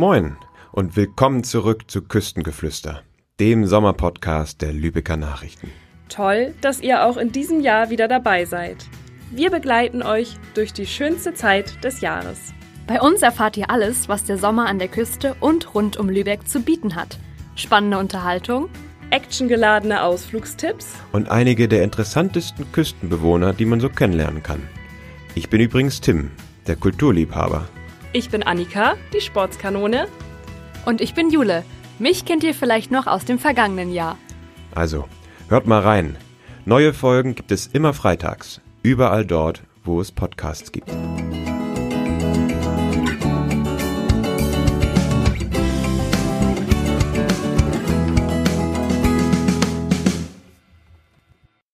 Moin und willkommen zurück zu Küstengeflüster, dem Sommerpodcast der Lübecker Nachrichten. Toll, dass ihr auch in diesem Jahr wieder dabei seid. Wir begleiten euch durch die schönste Zeit des Jahres. Bei uns erfahrt ihr alles, was der Sommer an der Küste und rund um Lübeck zu bieten hat. Spannende Unterhaltung, actiongeladene Ausflugstipps und einige der interessantesten Küstenbewohner, die man so kennenlernen kann. Ich bin übrigens Tim, der Kulturliebhaber. Ich bin Annika, die Sportskanone. Und ich bin Jule. Mich kennt ihr vielleicht noch aus dem vergangenen Jahr. Also, hört mal rein. Neue Folgen gibt es immer freitags, überall dort, wo es Podcasts gibt.